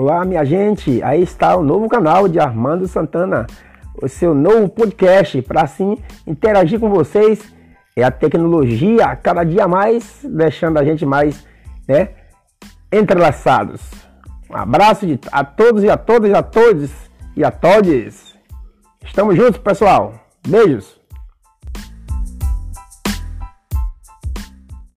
Olá, minha gente. Aí está o novo canal de Armando Santana, o seu novo podcast para assim interagir com vocês. É a tecnologia cada dia mais deixando a gente mais, né, entrelaçados. Um abraço de, a todos e a todas e a todos e a todos. Estamos juntos, pessoal. Beijos.